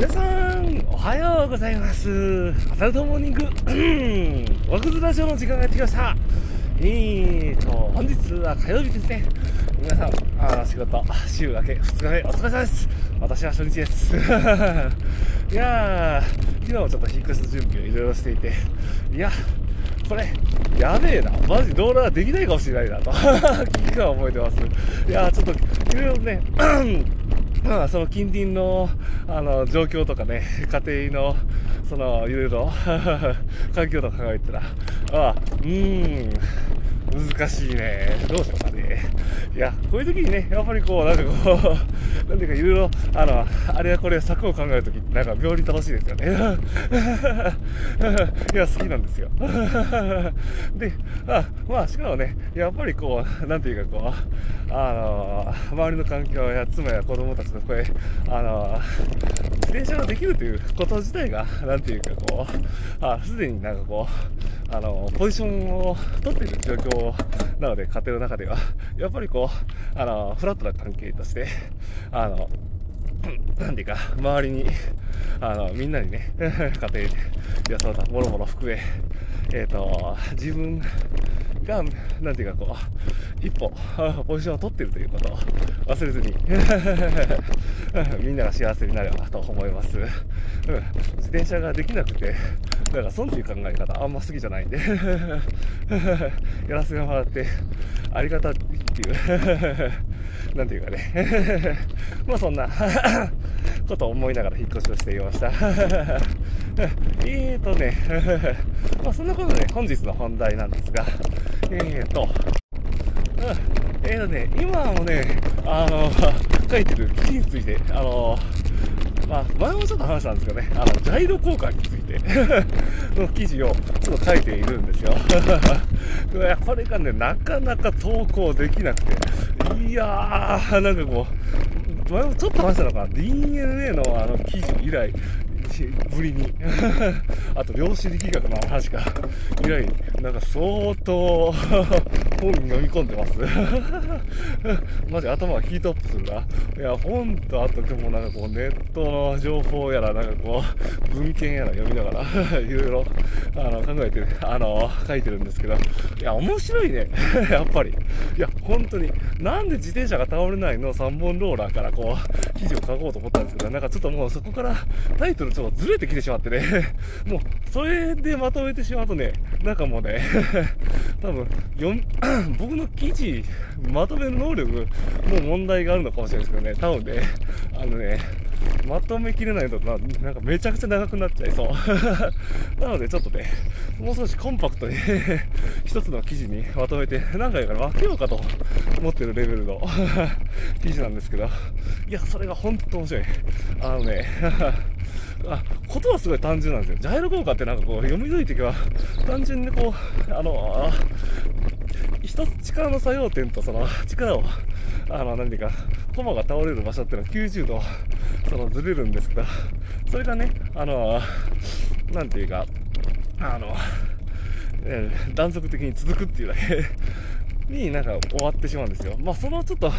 皆さん、おはようございます。アサルトモーニング、ワクズラジオの時間がやってきました。えーと、本日は火曜日ですね。皆さん、あー仕事、週明け2日目、お疲れ様です。私は初日です。いやー、昨日もちょっと引っ越しの準備をいろいろしていて、いや、これ、やべえな。マジローラーできないかもしれないなと、危機感を覚えてます。いやー、ちょっと、いろいろね、まあ、その近隣のあの状況とかね、家庭のそのいろいろ 環境とか考えたら、ああ、うーん、難しいね、どうしようかね。いや、こういう時にね、やっぱりこう、なんかこう、なんていうか、いろいろ、あの、あれやこれや策を考えるときって、なんか病理楽しいですよね。いや、好きなんですよ。で、あまあ、しかもね、やっぱりこう、なんていうかこう、あの、周りの環境や妻や子供たちの声、あの、自転車ができるということ自体が、なんていうかこう、あ、すでになんかこう、あの、ポジションを取っている状況なので、家庭の中では、やっぱりこう、あの、フラットな関係として、あの、なんていうか、周りに、あの、みんなにね、家庭で、いや、そうだ、もろもろ含め、えっ、と、自分が、なんていうかこう、一歩、ポジションを取っているということを忘れずに、みんなが幸せになればと思います。うん、自転車ができなくて、だか損っていう考え方あんま好きじゃないんで、やらせてもらって、ありがたっていう、なんていうかね、まあそんなことを思いながら引っ越しをしていました。えーとね、まあそんなことで本日の本題なんですが、えーと、えーとね、今もね、あの、書いてる記事について、あの、まあ、前もちょっと話したんですけどね、あの、ジャイロ効果について の記事をちょっと書いているんですよ。これがね、なかなか投稿できなくて、いやー、なんかこう、前もちょっと話したのかな、DNA のあの記事以来、ぶりに。あと量子力学の話か以来なんか相当本に飲み込んでます。マジ頭がヒートアップするな。いや本とあとでもなんかこうネットの情報やらなんかこう文献やら読みながら いろいろあの考えてあの書いてるんですけど。いや面白いね。やっぱり。いや本当になんで自転車が倒れないの？3本ローラーからこう記事を書こうと思ったんですけどなんかちょっともうそこからタイトルちょっとずれてきてしまってね、もう、それでまとめてしまうとね、なんかもうね、多分、読 僕の記事、まとめる能力、もう問題があるのかもしれないですけどね、多分ね、あのね、まとめきれないとな、なんかめちゃくちゃ長くなっちゃいそう。なのでちょっとね、もう少しコンパクトに一つの記事にまとめて、何回か分けようかと思ってるレベルの記事なんですけど、いや、それが本当面白い。あのね、あ、ことはすごい単純なんですよ。ジャイロ効果ってなんかこう、読み解いていけば、単純にこう、あの、一つ力の作用点とその力を、あの、何ていうか、コマが倒れる場所っていうのは90度、そのずれるんですけど、それがね、あの、なんていうか、あの、えー断続的に続くっていうだけ になんか終わってしまうんですよ。まあ、そのちょっと、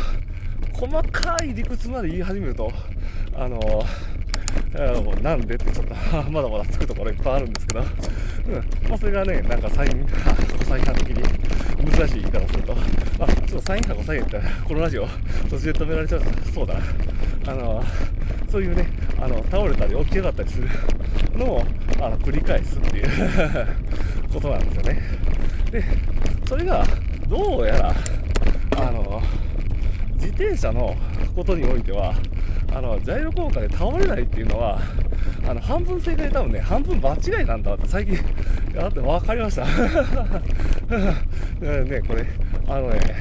細かい理屈まで言い始めると、あの、あのなんでってちょっとまだまだつくところいっぱいあるんですけど、うんまあ、それがね、なんかサイン、コサイン派的に難しい言い方をすると、あ、ちょっとサイン派コサインってこのラジオ途中で止められちゃうそうだな。あの、そういうね、あの、倒れたり起き上がったりするのを、あの、繰り返すっていう ことなんですよね。で、それが、どうやら、あの、自転車のことにおいては、あの、ジャイロ効果で倒れないっていうのは、あの、半分正解で多分ね、半分間違いなんだって最近、だって分かりました。ね、これ、あのね、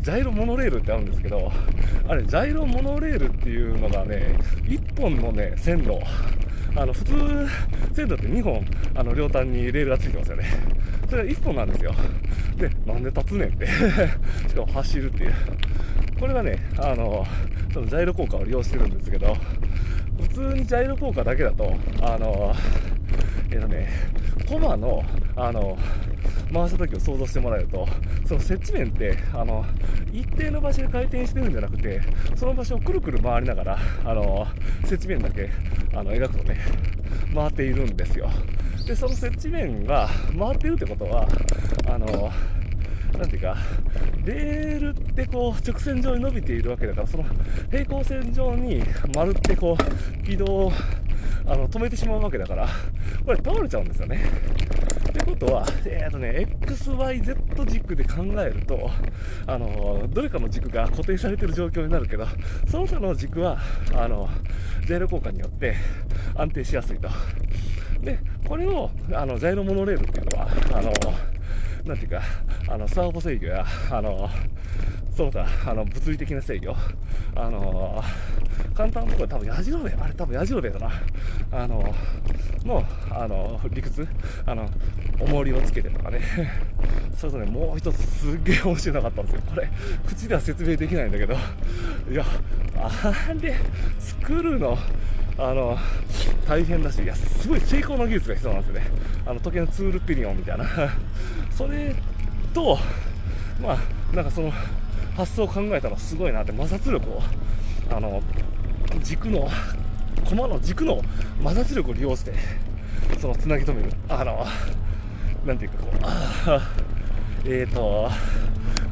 ジャイロモノレールってあるんですけど、あれ、ジャイロモノレールっていうのがね、1本のね、線路、あの、普通、線路って2本、あの、両端にレールがついてますよね。それが1本なんですよ。で、なんで立つねんって。しかも走るっていう。これがね、あの、そのジャイロ効果を利用してるんですけど、普通にジャイロ効果だけだと、あの、えっ、とね、コマの、あの、回した時を想像してもらえると、その接地面って、あの、一定の場所で回転してるんじゃなくて、その場所をくるくる回りながら、あの、接地面だけあの描くとね回っているんですよでその接地面が回ってるってことはあのなんていうか、レールってこう直線上に伸びているわけだから、その平行線上に丸ってこう軌道をあの止めてしまうわけだから、これ倒れちゃうんですよね。ということは、えーとね、XYZ 軸で考えると、あの、どれかの軸が固定されてる状況になるけど、その他の軸は、あの、ジャイロ効果によって安定しやすいと。で、これを、あの、ジャイロモノレールっていうのは、あの、なんていうか、あの、サーボ制御や、あの、そうだ、あの、物理的な制御、あの、簡単なところ多分矢印あれ多分矢印だな、あの、の、あの、理屈、あの、重りをつけてとかね、それとね、もう一つすっげえ面白かったんですよ。これ、口では説明できないんだけど、いや、あれ、作るの、あの、大変だし、いや、すごい成功の技術が必要なんですよね。あの、時計のツールピリオンみたいな。それと、まあ、なんかその、発想を考えたのすごいなって、摩擦力を、あの、軸の、駒の軸の摩擦力を利用して、その、つなぎ止める。あの、なんていうかこう、えーと、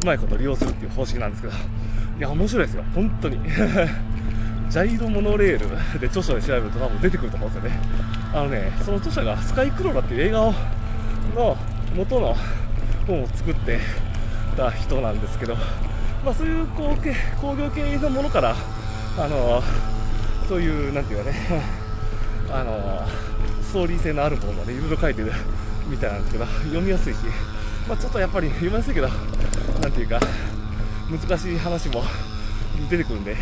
うまいこと利用するっていう方式なんですけど、いや、面白いですよ、本当に。ジャイロモノレールで著書で調べると多分出てくると思うんですよね。あのね、その著者がスカイクローラっていう映画をの元の本を作ってた人なんですけど、まあ、そういう工業系のものから、あのそういう、なんていうかね、あのストーリー性のあるものまでいろいろ書いてるみたいなんですけど、読みやすいし、まあ、ちょっとやっぱり読みやすいけど、なんていうか、難しい話も出てくるんで、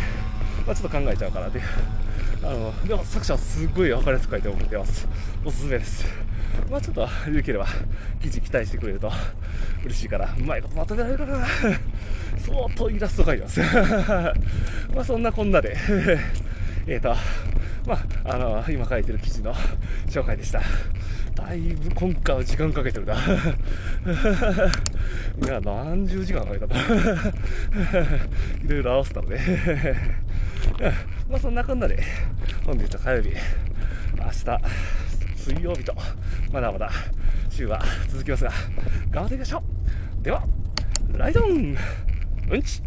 まあ、ちょっと考えちゃうかなっていう。あの、でも作者はすっごい分かりやすく書いて思ってます。おすすめです。まあちょっと、良ければ、記事期待してくれると嬉しいから、うまいことまとめられるかな。相当イラスト書いてます。まあそんなこんなで えっと、まあ、あの、今書いてる記事の紹介でした。だいぶ今回は時間かけてるな。いや、何十時間かけたと。いろいろ合わせたのでまあそんなこんなで、本日は火曜日、明日、水曜日と、まだまだ週は続きますが、頑張っていきましょう。では、ライドン。うんち。